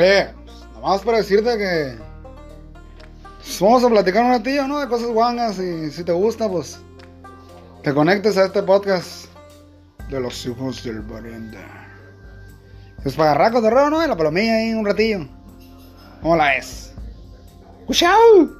Eh, Oye, nada más para decirte que. pues, vamos a platicar un ratillo, ¿no? De cosas guangas y si te gusta, pues. Te conectes a este podcast de los hijos del pariente. Es para agarrar cotorreo, ¿no? Y la palomilla ahí un ratillo. ¿Cómo la ves? ¡Chao!